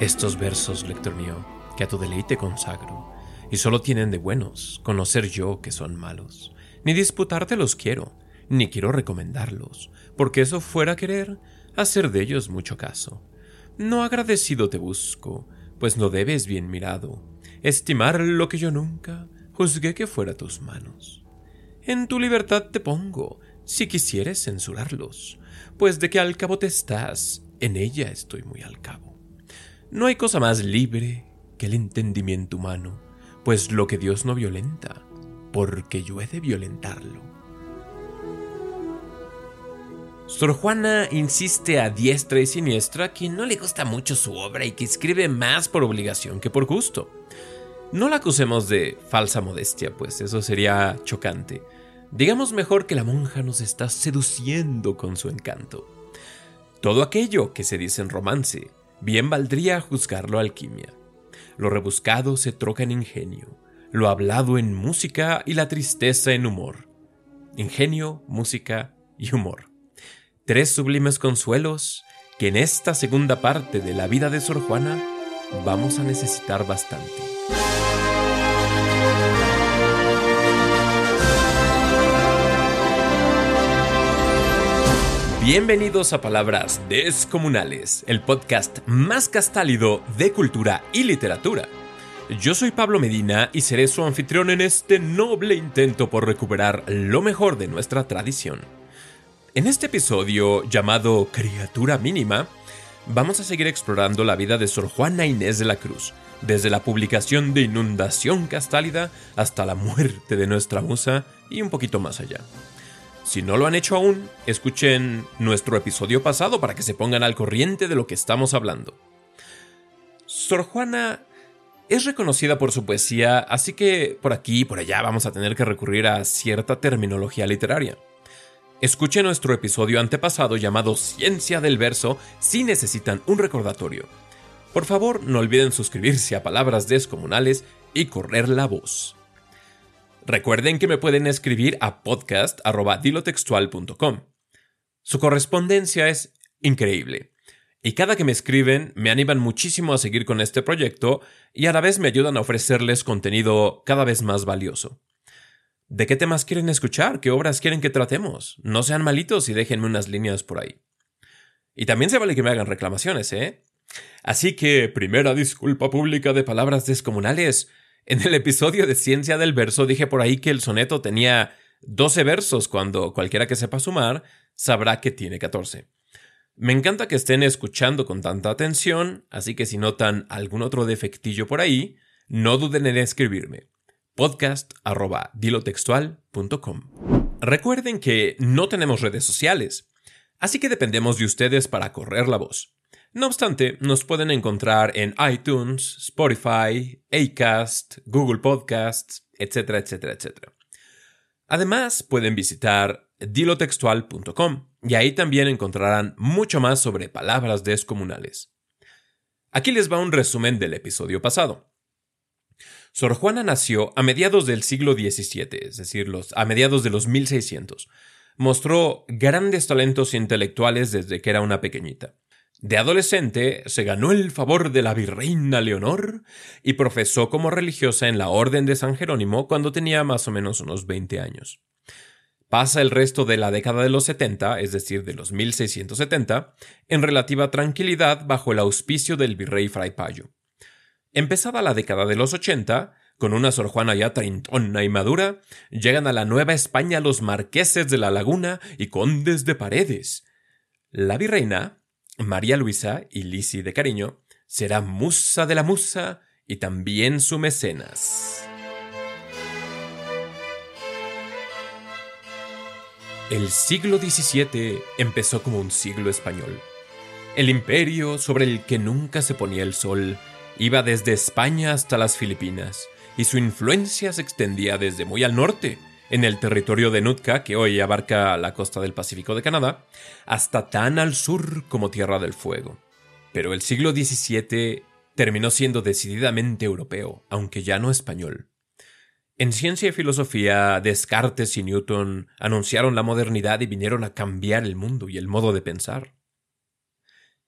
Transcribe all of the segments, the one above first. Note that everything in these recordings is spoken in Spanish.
Estos versos, lector mío, que a tu deleite consagro, y solo tienen de buenos conocer yo que son malos. Ni disputártelos quiero, ni quiero recomendarlos, porque eso fuera querer hacer de ellos mucho caso. No agradecido te busco, pues no debes bien mirado, estimar lo que yo nunca juzgué que fuera tus manos. En tu libertad te pongo, si quisieres censurarlos, pues de que al cabo te estás, en ella estoy muy al cabo. No hay cosa más libre que el entendimiento humano, pues lo que Dios no violenta, porque yo he de violentarlo. Sor Juana insiste a diestra y siniestra que no le gusta mucho su obra y que escribe más por obligación que por gusto. No la acusemos de falsa modestia, pues eso sería chocante. Digamos mejor que la monja nos está seduciendo con su encanto. Todo aquello que se dice en romance, bien valdría juzgarlo alquimia. Lo rebuscado se troca en ingenio, lo hablado en música y la tristeza en humor. Ingenio, música y humor. Tres sublimes consuelos que en esta segunda parte de la vida de Sor Juana vamos a necesitar bastante. Bienvenidos a Palabras Descomunales, el podcast más castálido de cultura y literatura. Yo soy Pablo Medina y seré su anfitrión en este noble intento por recuperar lo mejor de nuestra tradición. En este episodio llamado Criatura Mínima, vamos a seguir explorando la vida de Sor Juana Inés de la Cruz, desde la publicación de Inundación Castálida hasta la muerte de nuestra musa y un poquito más allá. Si no lo han hecho aún, escuchen nuestro episodio pasado para que se pongan al corriente de lo que estamos hablando. Sor Juana es reconocida por su poesía, así que por aquí y por allá vamos a tener que recurrir a cierta terminología literaria. Escuchen nuestro episodio antepasado llamado Ciencia del Verso si necesitan un recordatorio. Por favor, no olviden suscribirse a Palabras Descomunales y correr la voz. Recuerden que me pueden escribir a podcast.dilotextual.com. Su correspondencia es increíble. Y cada que me escriben me animan muchísimo a seguir con este proyecto y a la vez me ayudan a ofrecerles contenido cada vez más valioso. ¿De qué temas quieren escuchar? ¿Qué obras quieren que tratemos? No sean malitos y déjenme unas líneas por ahí. Y también se vale que me hagan reclamaciones, ¿eh? Así que, primera disculpa pública de palabras descomunales. En el episodio de Ciencia del Verso dije por ahí que el soneto tenía 12 versos cuando cualquiera que sepa sumar sabrá que tiene 14. Me encanta que estén escuchando con tanta atención, así que si notan algún otro defectillo por ahí, no duden en escribirme. podcast.dilotextual.com Recuerden que no tenemos redes sociales, así que dependemos de ustedes para correr la voz. No obstante, nos pueden encontrar en iTunes, Spotify, Acast, Google Podcasts, etcétera, etcétera, etcétera. Además, pueden visitar dilotextual.com y ahí también encontrarán mucho más sobre palabras descomunales. Aquí les va un resumen del episodio pasado. Sor Juana nació a mediados del siglo XVII, es decir, a mediados de los 1600. Mostró grandes talentos intelectuales desde que era una pequeñita. De adolescente se ganó el favor de la virreina Leonor y profesó como religiosa en la Orden de San Jerónimo cuando tenía más o menos unos 20 años. Pasa el resto de la década de los 70, es decir, de los 1670, en relativa tranquilidad bajo el auspicio del virrey Fray Payo. Empezada la década de los 80, con una Sor Juana ya treintona y madura, llegan a la Nueva España los marqueses de la Laguna y condes de Paredes. La virreina, María Luisa y Lisi de cariño, será musa de la musa y también su mecenas. El siglo XVII empezó como un siglo español. El imperio sobre el que nunca se ponía el sol iba desde España hasta las Filipinas, y su influencia se extendía desde muy al norte, en el territorio de Nootka, que hoy abarca la costa del Pacífico de Canadá, hasta tan al sur como Tierra del Fuego. Pero el siglo XVII terminó siendo decididamente europeo, aunque ya no español. En ciencia y filosofía, Descartes y Newton anunciaron la modernidad y vinieron a cambiar el mundo y el modo de pensar.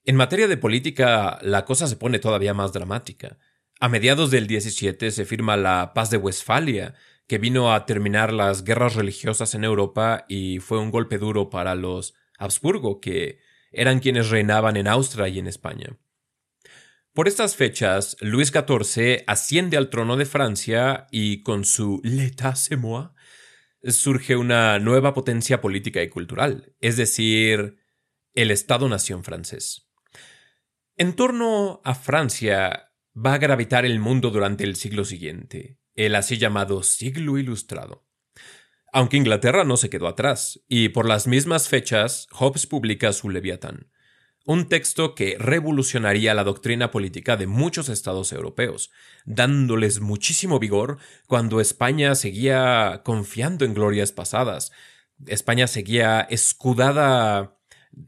En materia de política, la cosa se pone todavía más dramática. A mediados del 17 se firma la Paz de Westfalia, que vino a terminar las guerras religiosas en Europa y fue un golpe duro para los Habsburgo, que eran quienes reinaban en Austria y en España. Por estas fechas, Luis XIV asciende al trono de Francia y con su L'État surge una nueva potencia política y cultural, es decir, el Estado-nación francés. En torno a Francia va a gravitar el mundo durante el siglo siguiente, el así llamado siglo ilustrado. Aunque Inglaterra no se quedó atrás, y por las mismas fechas Hobbes publica su Leviatán, un texto que revolucionaría la doctrina política de muchos estados europeos, dándoles muchísimo vigor cuando España seguía confiando en glorias pasadas. España seguía escudada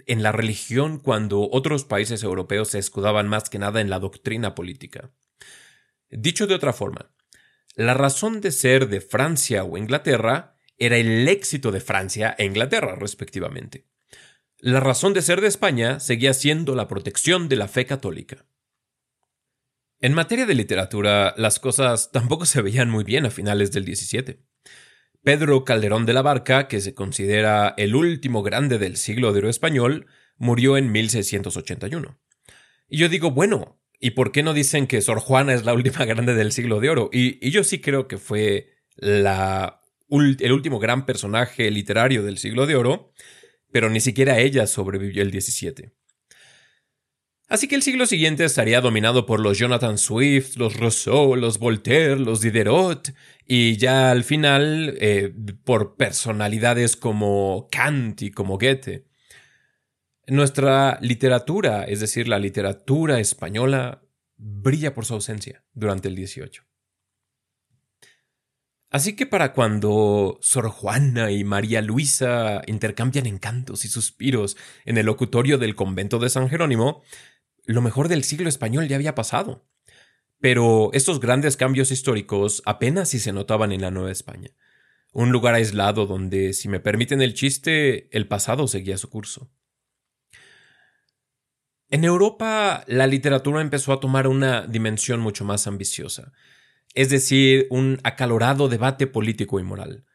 en la religión cuando otros países europeos se escudaban más que nada en la doctrina política. Dicho de otra forma, la razón de ser de Francia o Inglaterra era el éxito de Francia e Inglaterra, respectivamente. La razón de ser de España seguía siendo la protección de la fe católica. En materia de literatura, las cosas tampoco se veían muy bien a finales del XVII. Pedro Calderón de la Barca, que se considera el último grande del siglo de oro español, murió en 1681. Y yo digo, bueno, ¿y por qué no dicen que Sor Juana es la última grande del siglo de oro? Y, yo sí creo que fue el último gran personaje literario del siglo de oro, pero ni siquiera ella sobrevivió el 17. Así que el siglo siguiente estaría dominado por los Jonathan Swift, los Rousseau, los Voltaire, los Diderot, y ya al final eh, por personalidades como Kant y como Goethe. Nuestra literatura, es decir, la literatura española, brilla por su ausencia durante el 18. Así que para cuando Sor Juana y María Luisa intercambian encantos y suspiros en el locutorio del convento de San Jerónimo, lo mejor del siglo español ya había pasado. Pero estos grandes cambios históricos apenas si se notaban en la Nueva España. Un lugar aislado donde, si me permiten el chiste, el pasado seguía su curso. En Europa, la literatura empezó a tomar una dimensión mucho más ambiciosa, es decir, un acalorado debate político y moral.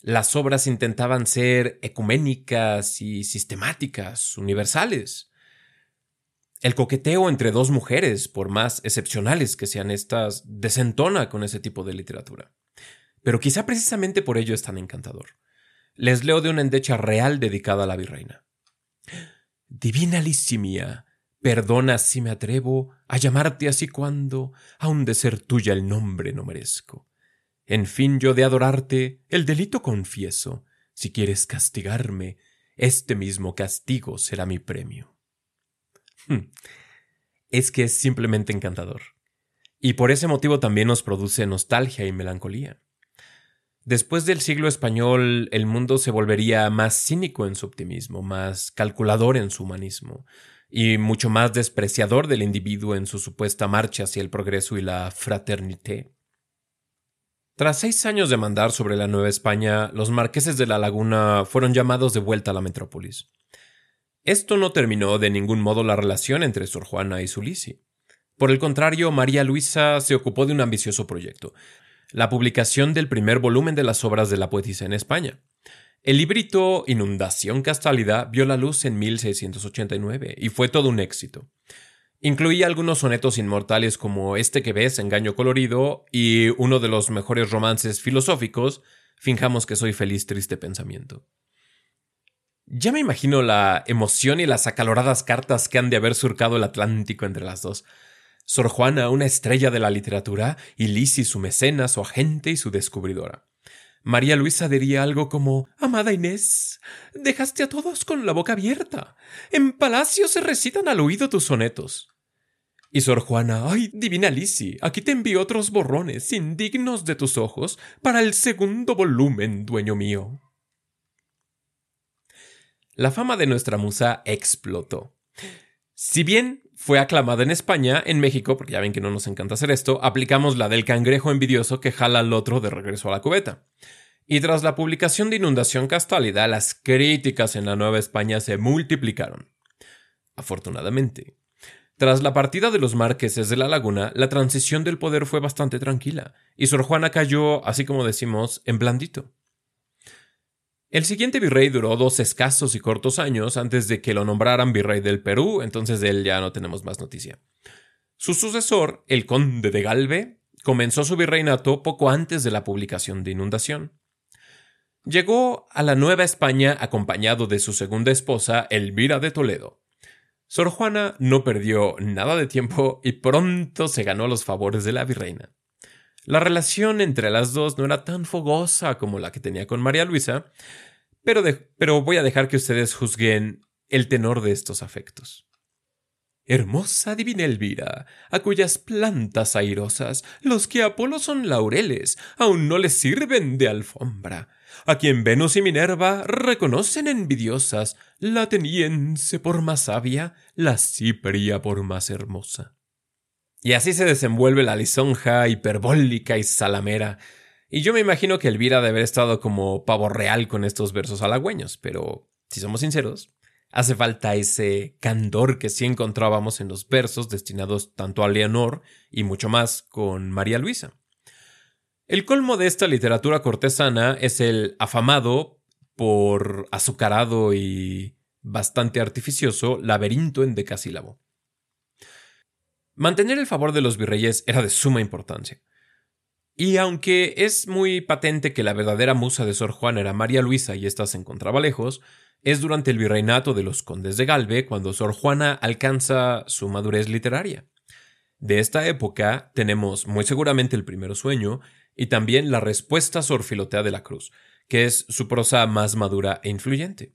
Las obras intentaban ser ecuménicas y sistemáticas, universales. El coqueteo entre dos mujeres, por más excepcionales que sean estas, desentona con ese tipo de literatura. Pero quizá precisamente por ello es tan encantador. Les leo de una endecha real dedicada a la virreina. Divina Lissimia, perdona si me atrevo a llamarte así cuando, aun de ser tuya el nombre no merezco. En fin yo de adorarte, el delito confieso. Si quieres castigarme, este mismo castigo será mi premio. es que es simplemente encantador. Y por ese motivo también nos produce nostalgia y melancolía. Después del siglo español, el mundo se volvería más cínico en su optimismo, más calculador en su humanismo, y mucho más despreciador del individuo en su supuesta marcha hacia el progreso y la fraternité. Tras seis años de mandar sobre la Nueva España, los marqueses de la Laguna fueron llamados de vuelta a la metrópolis. Esto no terminó de ningún modo la relación entre Sor Juana y Sulisi. Por el contrario, María Luisa se ocupó de un ambicioso proyecto, la publicación del primer volumen de las obras de la poetisa en España. El librito Inundación Castálida vio la luz en 1689 y fue todo un éxito. Incluía algunos sonetos inmortales como este que ves, Engaño Colorido, y uno de los mejores romances filosóficos, Finjamos que soy feliz, triste pensamiento. Ya me imagino la emoción y las acaloradas cartas que han de haber surcado el Atlántico entre las dos. Sor Juana, una estrella de la literatura, y Lisi, su mecena, su agente y su descubridora. María Luisa diría algo como Amada Inés, dejaste a todos con la boca abierta. En palacio se recitan al oído tus sonetos. Y Sor Juana, ay, divina Lisi, aquí te envío otros borrones indignos de tus ojos para el segundo volumen, dueño mío. La fama de nuestra musa explotó. Si bien fue aclamada en España, en México, porque ya ven que no nos encanta hacer esto, aplicamos la del cangrejo envidioso que jala al otro de regreso a la cubeta. Y tras la publicación de Inundación Castálida, las críticas en la Nueva España se multiplicaron. afortunadamente. Tras la partida de los marqueses de la laguna, la transición del poder fue bastante tranquila, y Sor Juana cayó, así como decimos, en blandito. El siguiente virrey duró dos escasos y cortos años antes de que lo nombraran virrey del Perú, entonces de él ya no tenemos más noticia. Su sucesor, el conde de Galve, comenzó su virreinato poco antes de la publicación de Inundación. Llegó a la Nueva España acompañado de su segunda esposa, Elvira de Toledo. Sor Juana no perdió nada de tiempo y pronto se ganó los favores de la virreina. La relación entre las dos no era tan fogosa como la que tenía con María Luisa, pero, pero voy a dejar que ustedes juzguen el tenor de estos afectos. Hermosa divina Elvira, a cuyas plantas airosas los que Apolo son laureles, aún no les sirven de alfombra, a quien Venus y Minerva reconocen envidiosas, la ateniense por más sabia, la cipria por más hermosa. Y así se desenvuelve la lisonja hiperbólica y salamera, y yo me imagino que Elvira debe haber estado como pavo real con estos versos halagüeños, pero, si somos sinceros, hace falta ese candor que sí encontrábamos en los versos destinados tanto a Leonor y mucho más con María Luisa. El colmo de esta literatura cortesana es el afamado por azucarado y bastante artificioso laberinto en decasílabo. Mantener el favor de los virreyes era de suma importancia. Y aunque es muy patente que la verdadera musa de Sor Juana era María Luisa y ésta se encontraba lejos, es durante el virreinato de los condes de Galve cuando Sor Juana alcanza su madurez literaria. De esta época tenemos muy seguramente el primero sueño y también la respuesta sorfilotea de la cruz, que es su prosa más madura e influyente.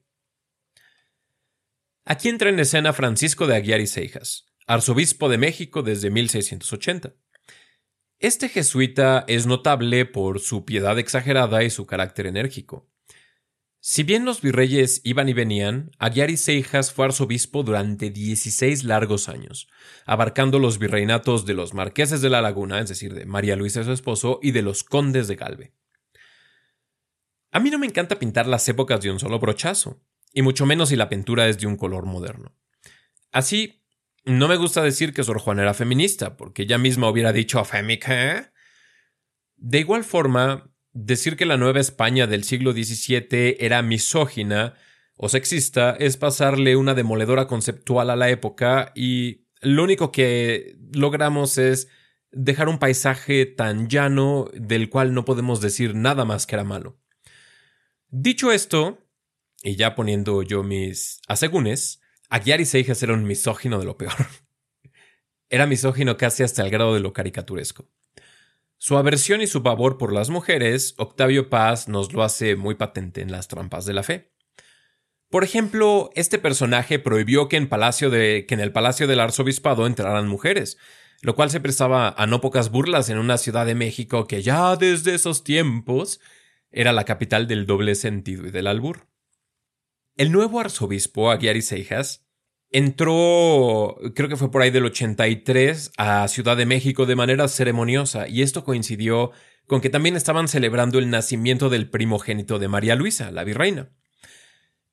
Aquí entra en escena Francisco de Aguiar y Seijas, arzobispo de México desde 1680. Este jesuita es notable por su piedad exagerada y su carácter enérgico. Si bien los virreyes iban y venían, Aguiar Seijas fue arzobispo durante 16 largos años, abarcando los virreinatos de los marqueses de la Laguna, es decir, de María Luisa su esposo, y de los condes de Galve. A mí no me encanta pintar las épocas de un solo brochazo, y mucho menos si la pintura es de un color moderno. Así, no me gusta decir que Sor Juana era feminista, porque ella misma hubiera dicho fémica. De igual forma, Decir que la Nueva España del siglo XVII era misógina o sexista es pasarle una demoledora conceptual a la época y lo único que logramos es dejar un paisaje tan llano del cual no podemos decir nada más que era malo. Dicho esto, y ya poniendo yo mis asegúnes, Aguiar Seijas era un misógino de lo peor. era misógino casi hasta el grado de lo caricaturesco. Su aversión y su pavor por las mujeres, Octavio Paz nos lo hace muy patente en las trampas de la fe. Por ejemplo, este personaje prohibió que en, palacio de, que en el palacio del arzobispado entraran mujeres, lo cual se prestaba a no pocas burlas en una ciudad de México que ya desde esos tiempos era la capital del doble sentido y del albur. El nuevo arzobispo Aguiar Seijas entró, creo que fue por ahí del 83, a Ciudad de México de manera ceremoniosa, y esto coincidió con que también estaban celebrando el nacimiento del primogénito de María Luisa, la virreina.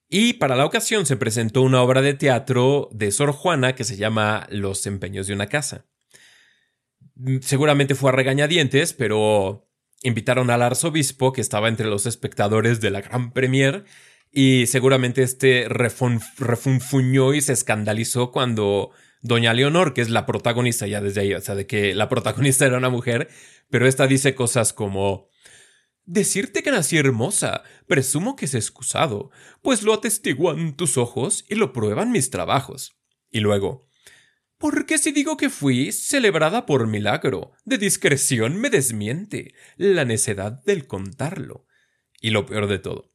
Y para la ocasión se presentó una obra de teatro de Sor Juana que se llama Los empeños de una casa. Seguramente fue a regañadientes, pero invitaron al arzobispo, que estaba entre los espectadores de la gran premier, y seguramente este refunfuñó y se escandalizó cuando Doña Leonor, que es la protagonista ya desde ahí, o sea, de que la protagonista era una mujer, pero esta dice cosas como Decirte que nací hermosa, presumo que es excusado, pues lo atestiguan tus ojos y lo prueban mis trabajos. Y luego, porque si digo que fui celebrada por milagro, de discreción me desmiente la necedad del contarlo. Y lo peor de todo,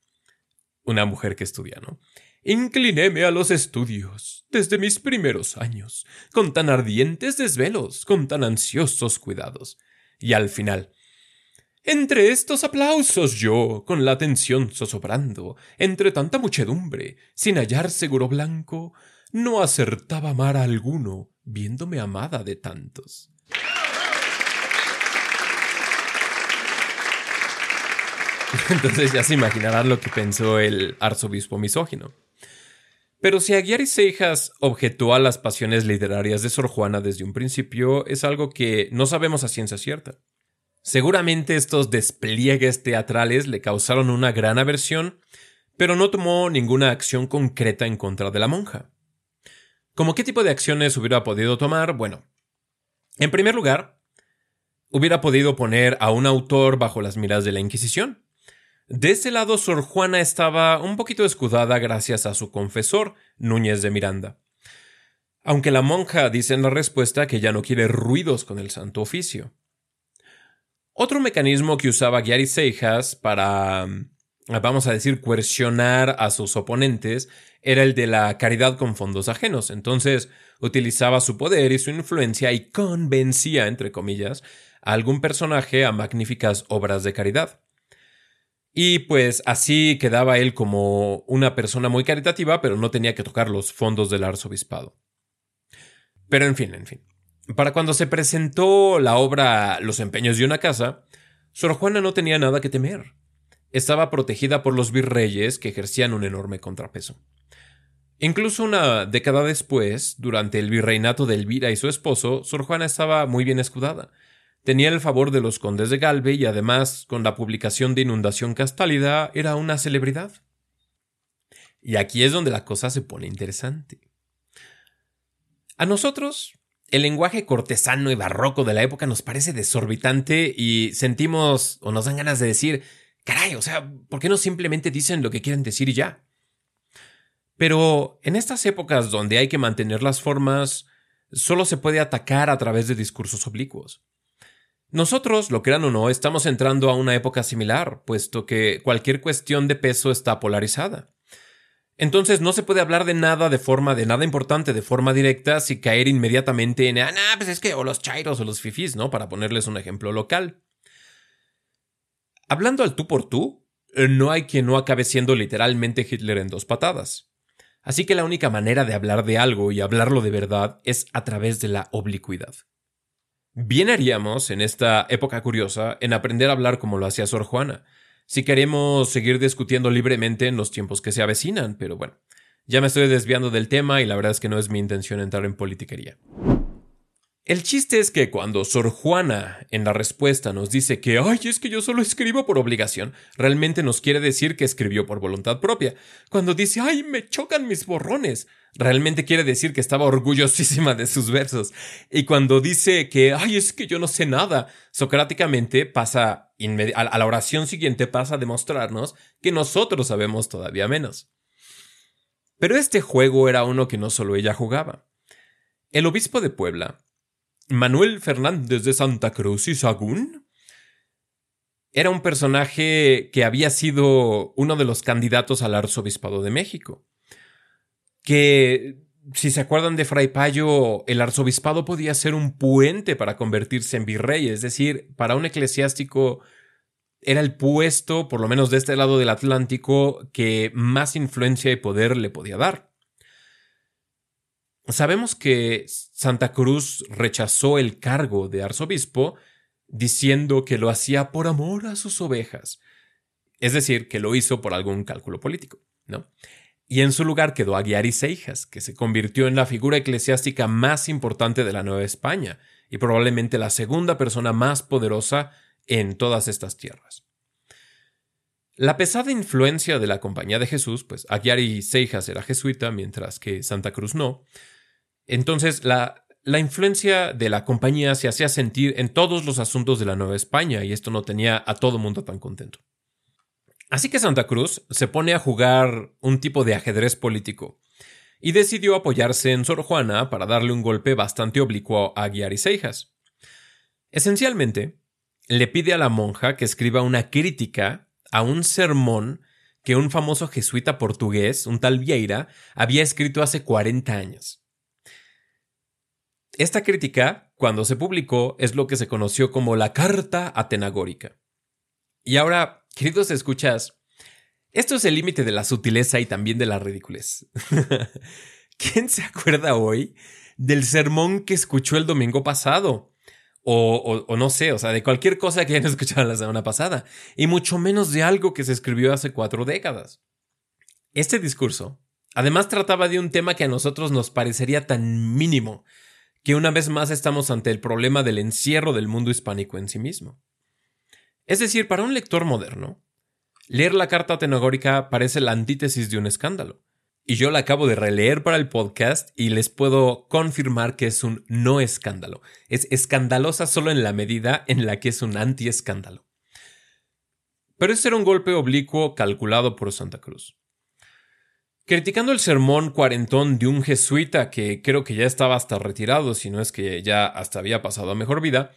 una mujer que estudia, ¿no? Inclinéme a los estudios desde mis primeros años, con tan ardientes desvelos, con tan ansiosos cuidados. Y al final, entre estos aplausos yo, con la atención zozobrando, entre tanta muchedumbre, sin hallar seguro blanco, no acertaba amar a alguno, viéndome amada de tantos. Entonces ya se imaginarán lo que pensó el arzobispo misógino. Pero si Aguiar Seijas objetó a las pasiones literarias de Sor Juana desde un principio, es algo que no sabemos a ciencia cierta. Seguramente estos despliegues teatrales le causaron una gran aversión, pero no tomó ninguna acción concreta en contra de la monja. ¿Cómo qué tipo de acciones hubiera podido tomar? Bueno, en primer lugar, hubiera podido poner a un autor bajo las miras de la Inquisición. De ese lado, Sor Juana estaba un poquito escudada gracias a su confesor, Núñez de Miranda. Aunque la monja dice en la respuesta que ya no quiere ruidos con el santo oficio. Otro mecanismo que usaba Gary Seijas para, vamos a decir, coercionar a sus oponentes era el de la caridad con fondos ajenos. Entonces, utilizaba su poder y su influencia y convencía, entre comillas, a algún personaje a magníficas obras de caridad. Y pues así quedaba él como una persona muy caritativa, pero no tenía que tocar los fondos del arzobispado. Pero en fin, en fin. Para cuando se presentó la obra Los empeños de una casa, Sor Juana no tenía nada que temer. Estaba protegida por los virreyes que ejercían un enorme contrapeso. Incluso una década después, durante el virreinato de Elvira y su esposo, Sor Juana estaba muy bien escudada, Tenía el favor de los condes de Galve y además, con la publicación de Inundación Castálida, era una celebridad. Y aquí es donde la cosa se pone interesante. A nosotros, el lenguaje cortesano y barroco de la época nos parece desorbitante y sentimos o nos dan ganas de decir, caray, o sea, ¿por qué no simplemente dicen lo que quieren decir y ya? Pero en estas épocas donde hay que mantener las formas, solo se puede atacar a través de discursos oblicuos. Nosotros, lo crean o no, estamos entrando a una época similar, puesto que cualquier cuestión de peso está polarizada. Entonces no se puede hablar de nada de forma, de nada importante de forma directa sin caer inmediatamente en, ah, pues es que, o los chairos o los fifís, ¿no? Para ponerles un ejemplo local. Hablando al tú por tú, eh, no hay quien no acabe siendo literalmente Hitler en dos patadas. Así que la única manera de hablar de algo y hablarlo de verdad es a través de la oblicuidad. Bien haríamos, en esta época curiosa, en aprender a hablar como lo hacía Sor Juana, si queremos seguir discutiendo libremente en los tiempos que se avecinan, pero bueno, ya me estoy desviando del tema y la verdad es que no es mi intención entrar en politiquería. El chiste es que cuando Sor Juana en la respuesta nos dice que, ay, es que yo solo escribo por obligación, realmente nos quiere decir que escribió por voluntad propia. Cuando dice, ay, me chocan mis borrones, realmente quiere decir que estaba orgullosísima de sus versos. Y cuando dice que, ay, es que yo no sé nada, socráticamente pasa, a la oración siguiente pasa a demostrarnos que nosotros sabemos todavía menos. Pero este juego era uno que no solo ella jugaba. El obispo de Puebla, Manuel Fernández de Santa Cruz y Sagún era un personaje que había sido uno de los candidatos al arzobispado de México. Que, si se acuerdan de Fray Payo, el arzobispado podía ser un puente para convertirse en virrey, es decir, para un eclesiástico era el puesto, por lo menos de este lado del Atlántico, que más influencia y poder le podía dar. Sabemos que Santa Cruz rechazó el cargo de arzobispo diciendo que lo hacía por amor a sus ovejas, es decir, que lo hizo por algún cálculo político, ¿no? Y en su lugar quedó Aguiar y Seijas, que se convirtió en la figura eclesiástica más importante de la Nueva España y probablemente la segunda persona más poderosa en todas estas tierras. La pesada influencia de la Compañía de Jesús, pues Aguiar y Seijas era jesuita, mientras que Santa Cruz no, entonces, la, la influencia de la compañía se hacía sentir en todos los asuntos de la Nueva España y esto no tenía a todo mundo tan contento. Así que Santa Cruz se pone a jugar un tipo de ajedrez político y decidió apoyarse en Sor Juana para darle un golpe bastante oblicuo a Aguiar y Seijas. Esencialmente, le pide a la monja que escriba una crítica a un sermón que un famoso jesuita portugués, un tal Vieira, había escrito hace 40 años. Esta crítica, cuando se publicó, es lo que se conoció como la Carta Atenagórica. Y ahora, queridos escuchas, esto es el límite de la sutileza y también de la ridiculez. ¿Quién se acuerda hoy del sermón que escuchó el domingo pasado? O, o, no sé, o sea, de cualquier cosa que hayan escuchado la semana pasada, y mucho menos de algo que se escribió hace cuatro décadas. Este discurso Además trataba de un tema que a nosotros nos parecería tan mínimo, que una vez más estamos ante el problema del encierro del mundo hispánico en sí mismo. Es decir, para un lector moderno, leer la carta atenagórica parece la antítesis de un escándalo. Y yo la acabo de releer para el podcast y les puedo confirmar que es un no escándalo. Es escandalosa solo en la medida en la que es un anti-escándalo. Pero ese era un golpe oblicuo calculado por Santa Cruz. Criticando el sermón cuarentón de un jesuita que creo que ya estaba hasta retirado, si no es que ya hasta había pasado a mejor vida,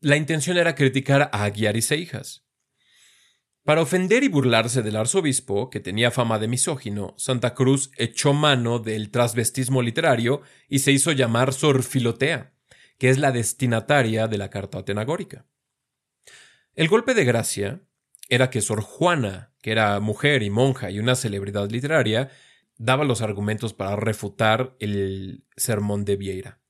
la intención era criticar a Aguiar y Seijas. Para ofender y burlarse del arzobispo, que tenía fama de misógino, Santa Cruz echó mano del transvestismo literario y se hizo llamar Sor Filotea, que es la destinataria de la carta atenagórica. El golpe de gracia era que Sor Juana, que era mujer y monja y una celebridad literaria, daba los argumentos para refutar el sermón de Vieira.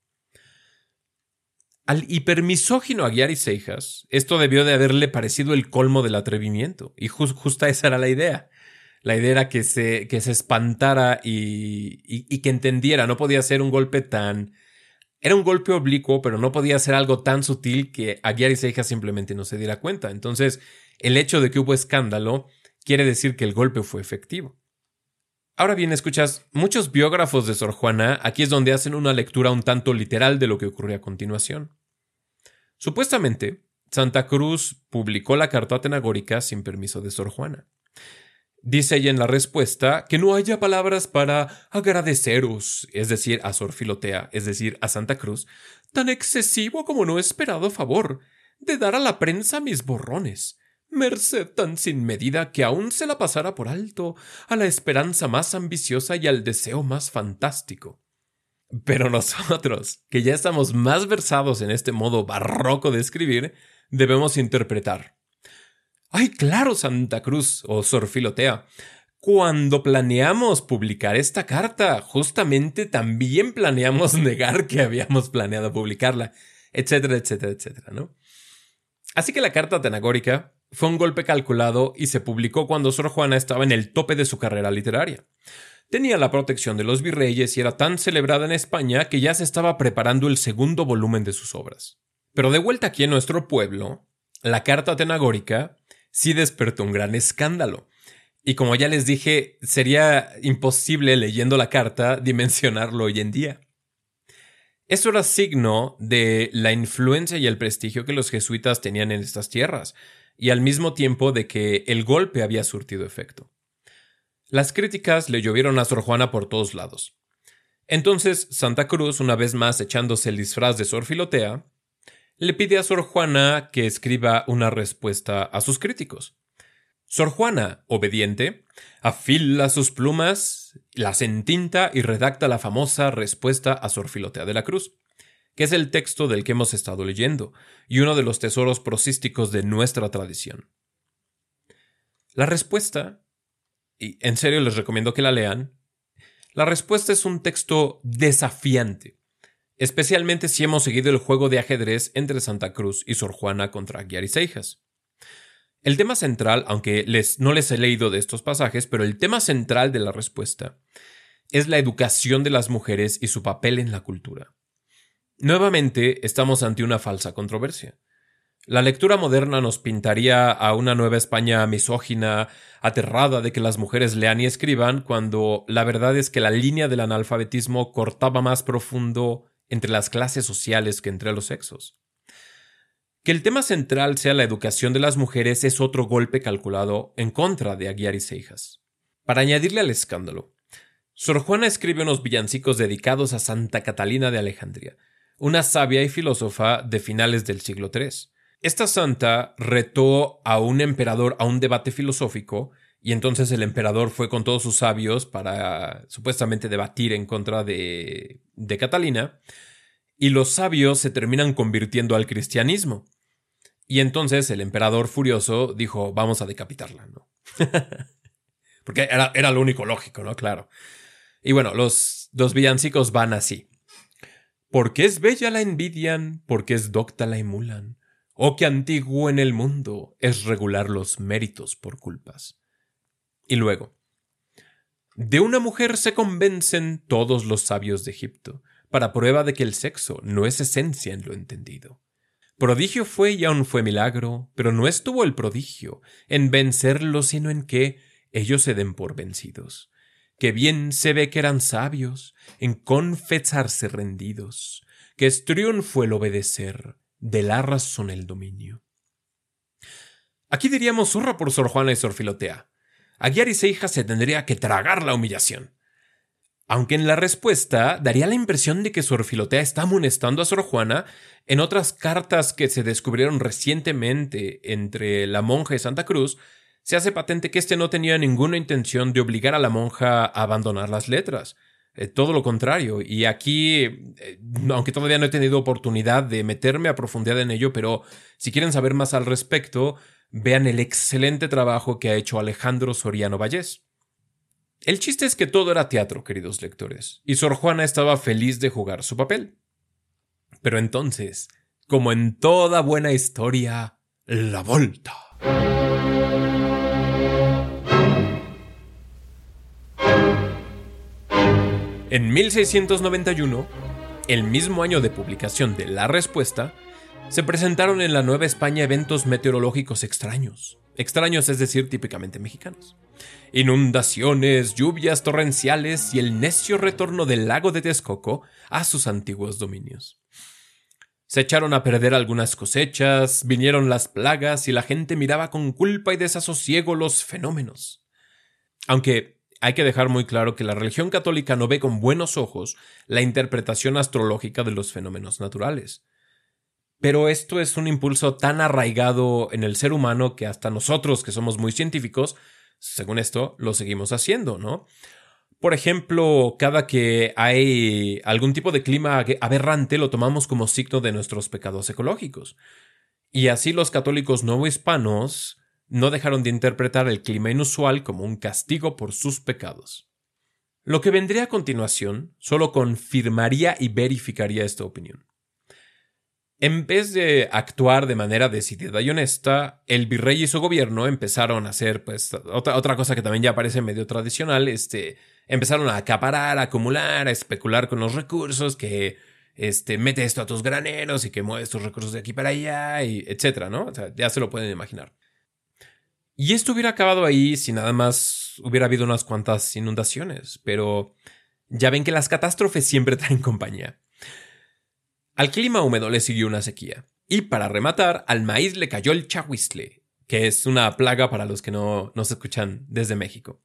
Al hipermisógino Aguiar y Seijas, esto debió de haberle parecido el colmo del atrevimiento, y justa esa era la idea. La idea era que se, que se espantara y, y, que entendiera, no podía ser un golpe tan... Era un golpe oblicuo, pero no podía ser algo tan sutil que Aguiar y Seijas simplemente no se diera cuenta. Entonces, el hecho de que hubo escándalo quiere decir que el golpe fue efectivo. Ahora bien, escuchas, muchos biógrafos de Sor Juana aquí es donde hacen una lectura un tanto literal de lo que ocurrió a continuación. Supuestamente, Santa Cruz publicó la carta atenagórica sin permiso de Sor Juana. Dice ella en la respuesta que no haya palabras para agradeceros, es decir, a Sor Filotea, es decir, a Santa Cruz, tan excesivo como no esperado favor de dar a la prensa mis borrones, merced tan sin medida que aún se la pasara por alto a la esperanza más ambiciosa y al deseo más fantástico. Pero nosotros, que ya estamos más versados en este modo barroco de escribir, debemos interpretar. ¡Ay, claro, Santa Cruz! o Sor Filotea. Cuando planeamos publicar esta carta, justamente también planeamos negar que habíamos planeado publicarla, etcétera, etcétera, etcétera, ¿no? Así que la carta tenagórica fue un golpe calculado y se publicó cuando Sor Juana estaba en el tope de su carrera literaria tenía la protección de los virreyes y era tan celebrada en España que ya se estaba preparando el segundo volumen de sus obras. Pero de vuelta aquí en nuestro pueblo, la carta atenagórica sí despertó un gran escándalo. Y como ya les dije, sería imposible leyendo la carta dimensionarlo hoy en día. Eso era signo de la influencia y el prestigio que los jesuitas tenían en estas tierras, y al mismo tiempo de que el golpe había surtido efecto. Las críticas le llovieron a Sor Juana por todos lados. Entonces Santa Cruz, una vez más echándose el disfraz de Sor Filotea, le pide a Sor Juana que escriba una respuesta a sus críticos. Sor Juana, obediente, afila sus plumas, las entinta y redacta la famosa respuesta a Sor Filotea de la Cruz, que es el texto del que hemos estado leyendo y uno de los tesoros prosísticos de nuestra tradición. La respuesta y en serio les recomiendo que la lean, la respuesta es un texto desafiante, especialmente si hemos seguido el juego de ajedrez entre Santa Cruz y Sor Juana contra Aguiar y Seijas. El tema central, aunque les, no les he leído de estos pasajes, pero el tema central de la respuesta es la educación de las mujeres y su papel en la cultura. Nuevamente estamos ante una falsa controversia. La lectura moderna nos pintaría a una Nueva España misógina, aterrada de que las mujeres lean y escriban, cuando la verdad es que la línea del analfabetismo cortaba más profundo entre las clases sociales que entre los sexos. Que el tema central sea la educación de las mujeres es otro golpe calculado en contra de Aguiar y Seijas. Para añadirle al escándalo, Sor Juana escribe unos villancicos dedicados a Santa Catalina de Alejandría, una sabia y filósofa de finales del siglo III esta santa retó a un emperador a un debate filosófico y entonces el emperador fue con todos sus sabios para supuestamente debatir en contra de, Catalina y los sabios se terminan convirtiendo al cristianismo. Y entonces el emperador furioso dijo, vamos a decapitarla, ¿no? Porque era, era, lo único lógico, ¿no? Claro. Y bueno, los, dos villancicos van así. Porque es bella la envidian, porque es docta la emulan, Oh, qué antiguo en el mundo es regular los méritos por culpas. Y luego, De una mujer se convencen todos los sabios de Egipto, para prueba de que el sexo no es esencia en lo entendido. Prodigio fue y aún fue milagro, pero no estuvo el prodigio en vencerlo, sino en que ellos se den por vencidos. Que bien se ve que eran sabios en confesarse rendidos, que es triunfo el obedecer, de la razón el dominio. Aquí diríamos zurra por Sor Juana y Sor Filotea. A Guiar y Seija se tendría que tragar la humillación. Aunque en la respuesta daría la impresión de que Sor Filotea está amonestando a Sor Juana en otras cartas que se descubrieron recientemente entre la monja y Santa Cruz, se hace patente que éste no tenía ninguna intención de obligar a la monja a abandonar las letras. Eh, todo lo contrario. Y aquí, eh, aunque todavía no he tenido oportunidad de meterme a profundidad en ello, pero si quieren saber más al respecto, vean el excelente trabajo que ha hecho Alejandro Soriano Vallés. El chiste es que todo era teatro, queridos lectores, y Sor Juana estaba feliz de jugar su papel. Pero entonces, como en toda buena historia, la volta. En 1691, el mismo año de publicación de La Respuesta, se presentaron en la Nueva España eventos meteorológicos extraños. Extraños es decir, típicamente mexicanos. Inundaciones, lluvias torrenciales y el necio retorno del lago de Texcoco a sus antiguos dominios. Se echaron a perder algunas cosechas, vinieron las plagas y la gente miraba con culpa y desasosiego los fenómenos. Aunque hay que dejar muy claro que la religión católica no ve con buenos ojos la interpretación astrológica de los fenómenos naturales. Pero esto es un impulso tan arraigado en el ser humano que hasta nosotros, que somos muy científicos, según esto, lo seguimos haciendo, ¿no? Por ejemplo, cada que hay algún tipo de clima aberrante lo tomamos como signo de nuestros pecados ecológicos. Y así los católicos no hispanos no dejaron de interpretar el clima inusual como un castigo por sus pecados. Lo que vendría a continuación solo confirmaría y verificaría esta opinión. En vez de actuar de manera decidida y honesta, el virrey y su gobierno empezaron a hacer, pues, otra, otra cosa que también ya parece medio tradicional, este, empezaron a acaparar, a acumular, a especular con los recursos, que, este, mete esto a tus graneros y que mueves tus recursos de aquí para allá, y etcétera, ¿no? O sea, ya se lo pueden imaginar. Y esto hubiera acabado ahí si nada más hubiera habido unas cuantas inundaciones, pero ya ven que las catástrofes siempre traen compañía. Al clima húmedo le siguió una sequía. Y para rematar, al maíz le cayó el chahuizle, que es una plaga para los que no nos escuchan desde México.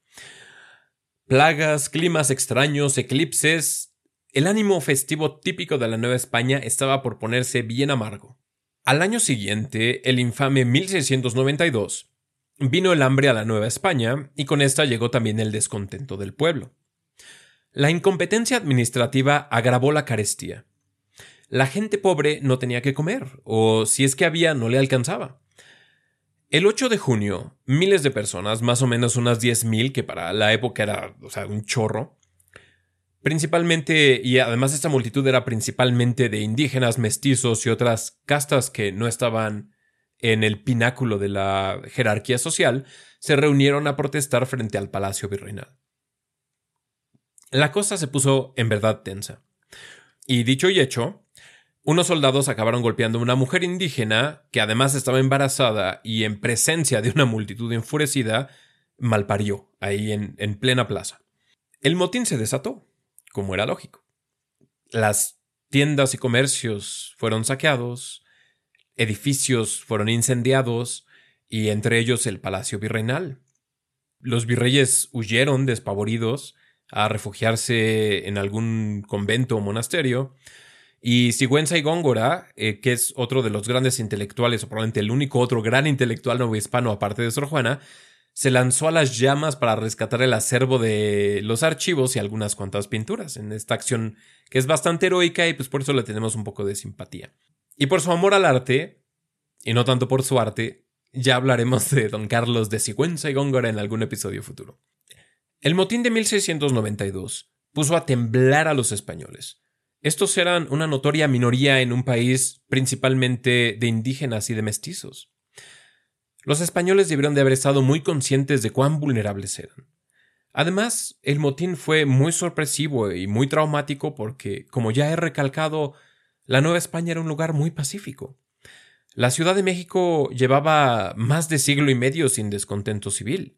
Plagas, climas extraños, eclipses. El ánimo festivo típico de la Nueva España estaba por ponerse bien amargo. Al año siguiente, el infame 1692, vino el hambre a la Nueva España y con esta llegó también el descontento del pueblo. La incompetencia administrativa agravó la carestía la gente pobre no tenía que comer, o si es que había, no le alcanzaba. El 8 de junio, miles de personas, más o menos unas 10.000, que para la época era o sea, un chorro, principalmente, y además esta multitud era principalmente de indígenas, mestizos y otras castas que no estaban en el pináculo de la jerarquía social, se reunieron a protestar frente al Palacio Virreinal. La cosa se puso en verdad tensa. Y dicho y hecho, unos soldados acabaron golpeando a una mujer indígena que además estaba embarazada y en presencia de una multitud enfurecida, malparió ahí en, en plena plaza. El motín se desató, como era lógico. Las tiendas y comercios fueron saqueados, edificios fueron incendiados y entre ellos el palacio virreinal. Los virreyes huyeron despavoridos a refugiarse en algún convento o monasterio, y Sigüenza y Góngora, eh, que es otro de los grandes intelectuales, o probablemente el único otro gran intelectual hispano aparte de Sor Juana, se lanzó a las llamas para rescatar el acervo de los archivos y algunas cuantas pinturas en esta acción que es bastante heroica y pues por eso le tenemos un poco de simpatía. Y por su amor al arte, y no tanto por su arte, ya hablaremos de Don Carlos de Sigüenza y Góngora en algún episodio futuro. El motín de 1692 puso a temblar a los españoles. Estos eran una notoria minoría en un país principalmente de indígenas y de mestizos. Los españoles debieron de haber estado muy conscientes de cuán vulnerables eran. Además, el motín fue muy sorpresivo y muy traumático porque, como ya he recalcado, la Nueva España era un lugar muy pacífico. La Ciudad de México llevaba más de siglo y medio sin descontento civil,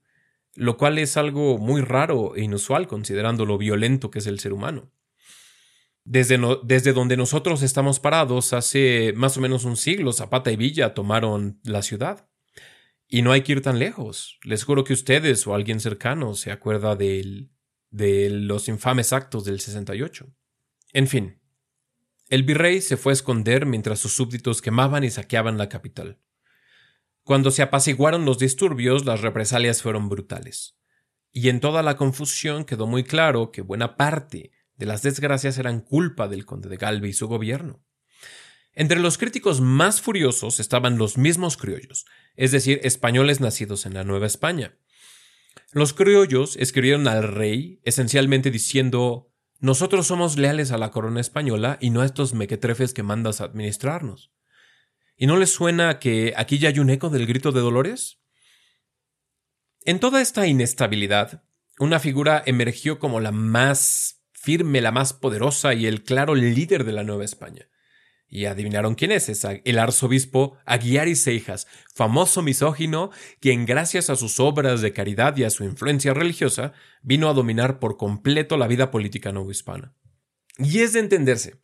lo cual es algo muy raro e inusual considerando lo violento que es el ser humano. Desde, desde, donde nosotros estamos parados, hace más o menos un siglo, Zapata y Villa tomaron la ciudad. Y no hay que ir tan lejos. Les juro que ustedes o alguien cercano se acuerda de, de los infames actos del 68. En fin, el virrey se fue a esconder mientras sus súbditos quemaban y saqueaban la capital. Cuando se apaciguaron los disturbios, las represalias fueron brutales. Y en toda la confusión quedó muy claro que buena parte de las desgracias eran culpa del conde de Galve y su gobierno. Entre los críticos más furiosos estaban los mismos criollos, es decir, españoles nacidos en la Nueva España. Los criollos escribieron al rey esencialmente diciendo nosotros somos leales a la corona española y no a estos mequetrefes que mandas a administrarnos. ¿Y no les suena que aquí ya hay un eco del grito de Dolores? En toda esta inestabilidad, una figura emergió como la más firme, la más poderosa y el claro líder de la Nueva España. Y adivinaron quién es, es el arzobispo Aguiar y Seijas, famoso misógino, quien gracias a sus obras de caridad y a su influencia religiosa vino a dominar por completo la vida política novohispana. Y es de entenderse,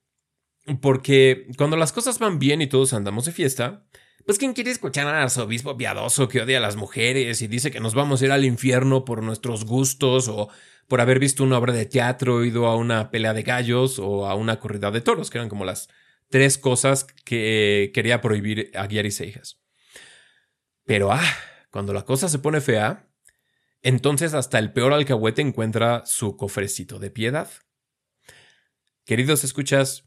porque cuando las cosas van bien y todos andamos de fiesta, pues ¿quién quiere escuchar al arzobispo piadoso que odia a las mujeres y dice que nos vamos a ir al infierno por nuestros gustos o por haber visto una obra de teatro, ido a una pelea de gallos o a una corrida de toros, que eran como las tres cosas que quería prohibir a Guiar y Seijas. Pero ah, cuando la cosa se pone fea, entonces hasta el peor alcahuete encuentra su cofrecito de piedad. Queridos escuchas,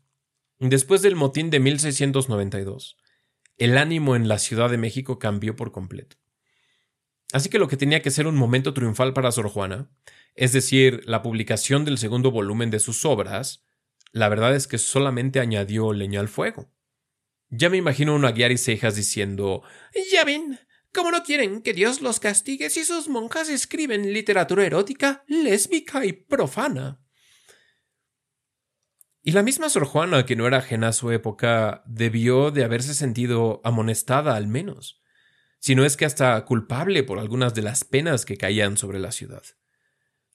después del motín de 1692, el ánimo en la Ciudad de México cambió por completo. Así que lo que tenía que ser un momento triunfal para Sor Juana, es decir, la publicación del segundo volumen de sus obras, la verdad es que solamente añadió leña al fuego. Ya me imagino a Guiar y Cejas diciendo Ya ven, como no quieren que Dios los castigue si sus monjas escriben literatura erótica, lésbica y profana. Y la misma Sor Juana, que no era ajena a su época, debió de haberse sentido amonestada al menos, si no es que hasta culpable por algunas de las penas que caían sobre la ciudad.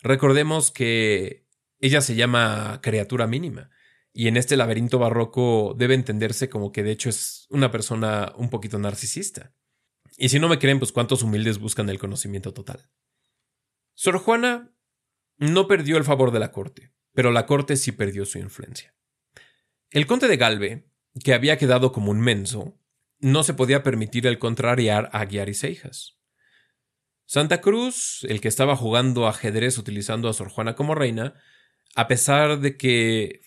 Recordemos que ella se llama criatura mínima. Y en este laberinto barroco debe entenderse como que de hecho es una persona un poquito narcisista. Y si no me creen, pues cuántos humildes buscan el conocimiento total. Sor Juana no perdió el favor de la corte, pero la corte sí perdió su influencia. El conde de Galve, que había quedado como un menso, no se podía permitir el contrariar a Guiar y Seijas. Santa Cruz, el que estaba jugando ajedrez utilizando a Sor Juana como reina, a pesar de que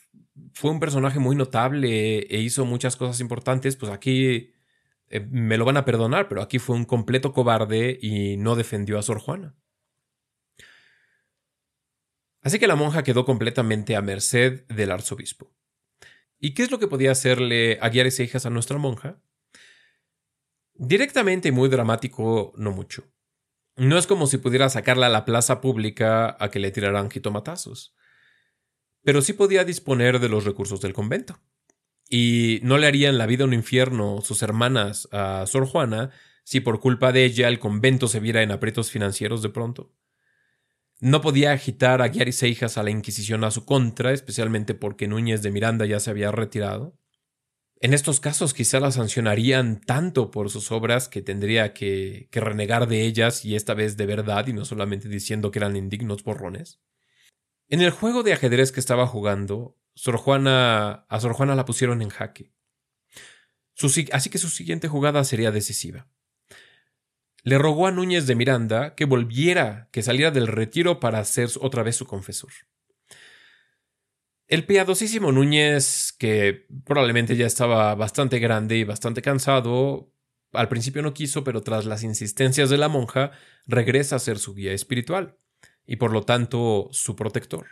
fue un personaje muy notable e hizo muchas cosas importantes, pues aquí eh, me lo van a perdonar, pero aquí fue un completo cobarde y no defendió a Sor Juana. Así que la monja quedó completamente a merced del arzobispo. ¿Y qué es lo que podía hacerle a guiar y hijas a nuestra monja? Directamente y muy dramático, no mucho. No es como si pudiera sacarla a la plaza pública a que le tiraran jitomatazos pero sí podía disponer de los recursos del convento. Y no le harían la vida un infierno sus hermanas a Sor Juana si por culpa de ella el convento se viera en aprietos financieros de pronto. No podía agitar a Guiar Seijas a la Inquisición a su contra, especialmente porque Núñez de Miranda ya se había retirado. En estos casos quizá la sancionarían tanto por sus obras que tendría que renegar de ellas y esta vez de verdad y no solamente diciendo que eran indignos borrones. En el juego de ajedrez que estaba jugando, Sor a Sor Juana la pusieron en jaque. así que su siguiente jugada sería decisiva. Le rogó a Núñez de Miranda que volviera, que saliera del retiro para ser otra vez su confesor. El piadosísimo Núñez, que probablemente ya estaba bastante grande y bastante cansado, al principio no quiso, pero tras las insistencias de la monja, regresa a ser su guía espiritual y por lo tanto su protector.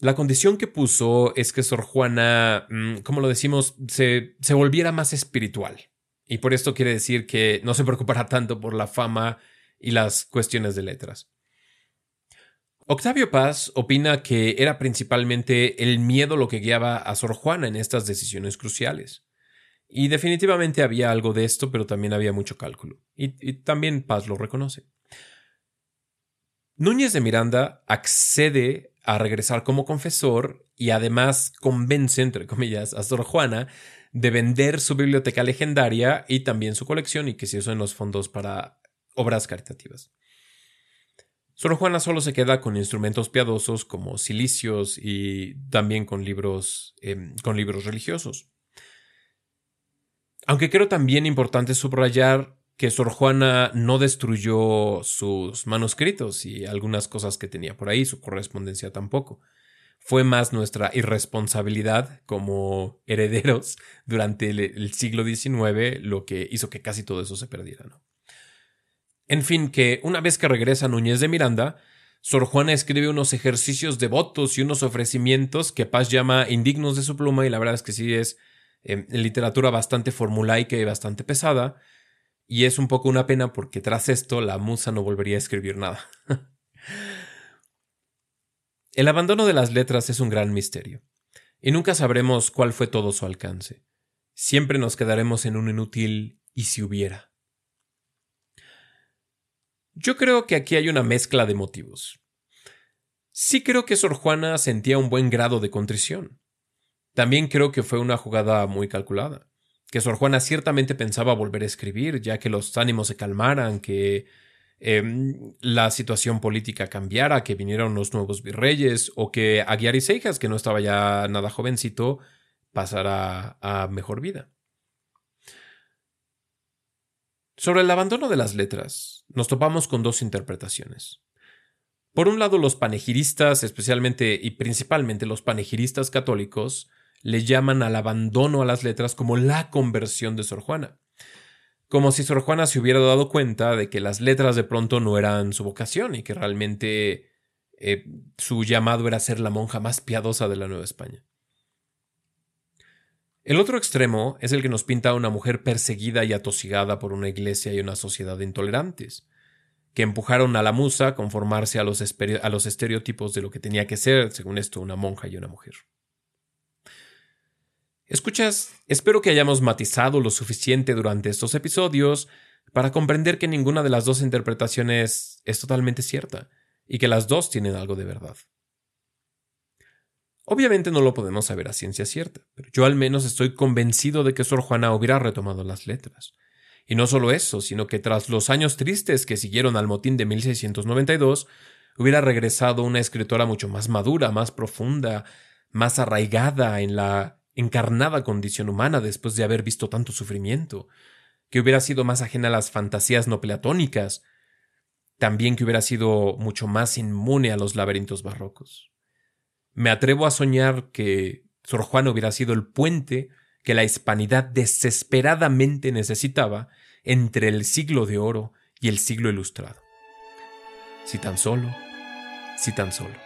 La condición que puso es que Sor Juana, mm, como lo decimos, se, se volviera más espiritual. Y por esto quiere decir que no se preocupara tanto por la fama y las cuestiones de letras. Octavio Paz opina que era principalmente el miedo lo que guiaba a Sor Juana en estas decisiones cruciales. Y definitivamente había algo de esto, pero también había mucho cálculo. Y, y también Paz lo reconoce. Núñez de Miranda accede a regresar como confesor y además convence, entre comillas, a Sor Juana de vender su biblioteca legendaria y también su colección y que se en los fondos para obras caritativas. Sor Juana solo se queda con instrumentos piadosos como cilicios y también con libros, em, con libros religiosos. Aunque creo también importante subrayar que Sor Juana no destruyó sus manuscritos y algunas cosas que tenía por ahí, su correspondencia tampoco. Fue más nuestra irresponsabilidad como herederos durante el, siglo XIX lo que hizo que casi todo eso se perdiera. ¿no? En fin, que una vez que regresa Núñez de Miranda, Sor Juana escribe unos ejercicios devotos y unos ofrecimientos que Paz llama indignos de su pluma y la verdad es que sí es eh, literatura bastante formulaica y bastante pesada, y es un poco una pena porque tras esto la musa no volvería a escribir nada. El abandono de las letras es un gran misterio, y nunca sabremos cuál fue todo su alcance. Siempre nos quedaremos en un inútil y si hubiera. Yo creo que aquí hay una mezcla de motivos. Sí creo que Sor Juana sentía un buen grado de contrición. También creo que fue una jugada muy calculada que Sor Juana ciertamente pensaba volver a escribir, ya que los ánimos se calmaran, que em, la situación política cambiara, que vinieron los nuevos virreyes, o que Aguiar y Seijas, que no estaba ya nada jovencito, pasara a mejor vida. Sobre el abandono de las letras, nos topamos con dos interpretaciones. Por un lado, los panegiristas, especialmente y principalmente los panegiristas católicos, le llaman al abandono a las letras como la conversión de Sor Juana. Como si Sor Juana se hubiera dado cuenta de que las letras de pronto no eran su vocación y que realmente eh, su llamado era ser la monja más piadosa de la Nueva España. El otro extremo es el que nos pinta a una mujer perseguida y atosigada por una iglesia y una sociedad de intolerantes, que empujaron a la musa a conformarse a los, a los estereotipos de lo que tenía que ser, según esto, una monja y una mujer. Escuchas, espero que hayamos matizado lo suficiente durante estos episodios para comprender que ninguna de las dos interpretaciones es totalmente cierta y que las dos tienen algo de verdad. Obviamente no lo podemos saber a ciencia cierta, pero yo al menos estoy convencido de que Sor Juana hubiera retomado las letras. Y no solo eso, sino que tras los años tristes que siguieron al motín de 1692, hubiera regresado una escritora mucho más madura, más profunda, más arraigada en la encarnada condición humana después de haber visto tanto sufrimiento, que hubiera sido más ajena a las fantasías no platónicas, también que hubiera sido mucho más inmune a los laberintos barrocos. Me atrevo a soñar que Sor Juana hubiera sido el puente que la hispanidad desesperadamente necesitaba entre el siglo de oro y el siglo ilustrado. Si tan solo, si tan solo.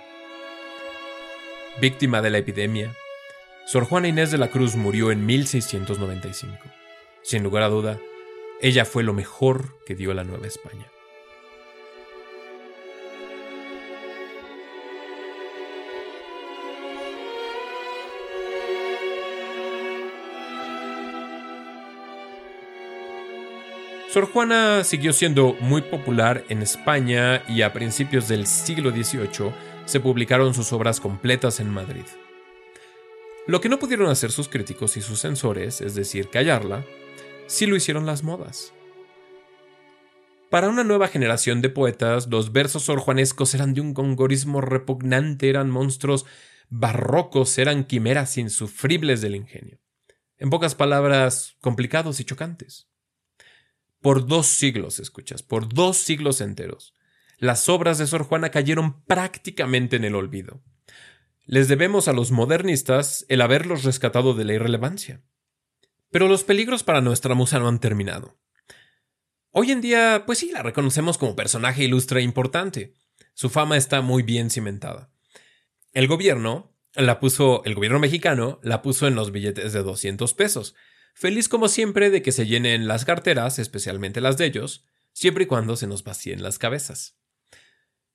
Víctima de la epidemia, Sor Juana Inés de la Cruz murió en 1695. Sin lugar a duda, ella fue lo mejor que dio la Nueva España. Sor Juana siguió siendo muy popular en España y a principios del siglo XVIII se publicaron sus obras completas en Madrid. Lo que no pudieron hacer sus críticos y sus censores, es decir, callarla, sí lo hicieron las modas. Para una nueva generación de poetas, los versos sorjuanescos eran de un congorismo repugnante, eran monstruos barrocos, eran quimeras insufribles del ingenio. En pocas palabras, complicados y chocantes. Por dos siglos, escuchas, por dos siglos enteros, las obras de Sor Juana cayeron prácticamente en el olvido les debemos a los modernistas el haberlos rescatado de la irrelevancia. Pero los peligros para nuestra musa no han terminado. Hoy en día, pues sí, la reconocemos como personaje ilustre e importante. Su fama está muy bien cimentada. El gobierno la puso, el gobierno mexicano la puso en los billetes de 200 pesos, feliz como siempre de que se llenen las carteras, especialmente las de ellos, siempre y cuando se nos vacíen las cabezas.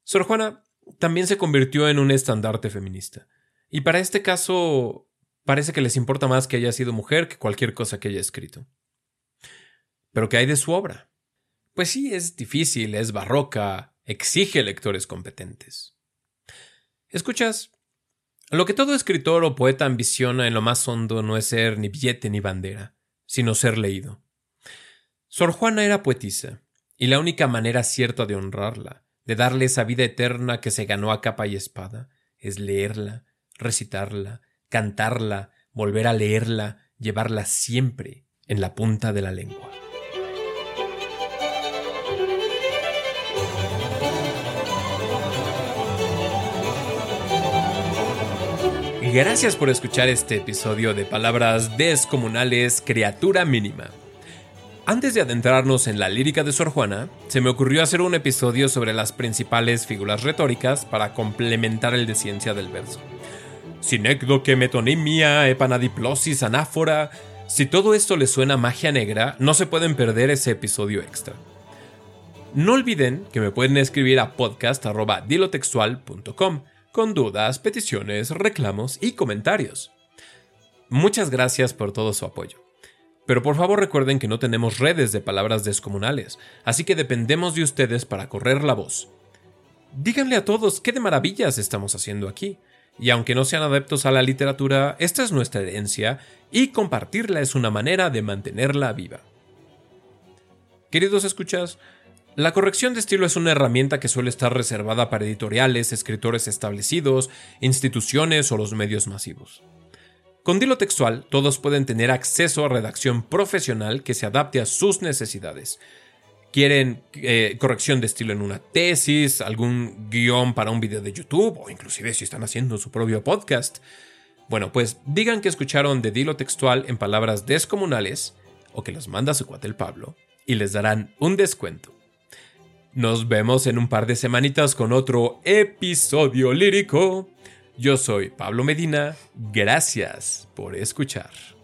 Sor Juana también se convirtió en un estandarte feminista, y para este caso parece que les importa más que haya sido mujer que cualquier cosa que haya escrito. Pero ¿qué hay de su obra? Pues sí, es difícil, es barroca, exige lectores competentes. Escuchas, lo que todo escritor o poeta ambiciona en lo más hondo no es ser ni billete ni bandera, sino ser leído. Sor Juana era poetisa, y la única manera cierta de honrarla, de darle esa vida eterna que se ganó a capa y espada, es leerla, recitarla, cantarla, volver a leerla, llevarla siempre en la punta de la lengua. Gracias por escuchar este episodio de Palabras Descomunales, Criatura Mínima. Antes de adentrarnos en la lírica de Sor Juana, se me ocurrió hacer un episodio sobre las principales figuras retóricas para complementar el de ciencia del verso. Sinécdoque, metonimia, epanadiplosis, anáfora. Si todo esto les suena magia negra, no se pueden perder ese episodio extra. No olviden que me pueden escribir a podcast.dilotextual.com con dudas, peticiones, reclamos y comentarios. Muchas gracias por todo su apoyo. Pero por favor recuerden que no tenemos redes de palabras descomunales, así que dependemos de ustedes para correr la voz. Díganle a todos qué de maravillas estamos haciendo aquí. Y aunque no sean adeptos a la literatura, esta es nuestra herencia y compartirla es una manera de mantenerla viva. Queridos escuchas, la corrección de estilo es una herramienta que suele estar reservada para editoriales, escritores establecidos, instituciones o los medios masivos. Con Dilo Textual, todos pueden tener acceso a redacción profesional que se adapte a sus necesidades. ¿Quieren eh, corrección de estilo en una tesis, algún guion para un video de YouTube o inclusive si están haciendo su propio podcast? Bueno, pues digan que escucharon de Dilo Textual en palabras descomunales o que los manda su cuate el Pablo y les darán un descuento. Nos vemos en un par de semanitas con otro episodio lírico. Yo soy Pablo Medina. Gracias por escuchar.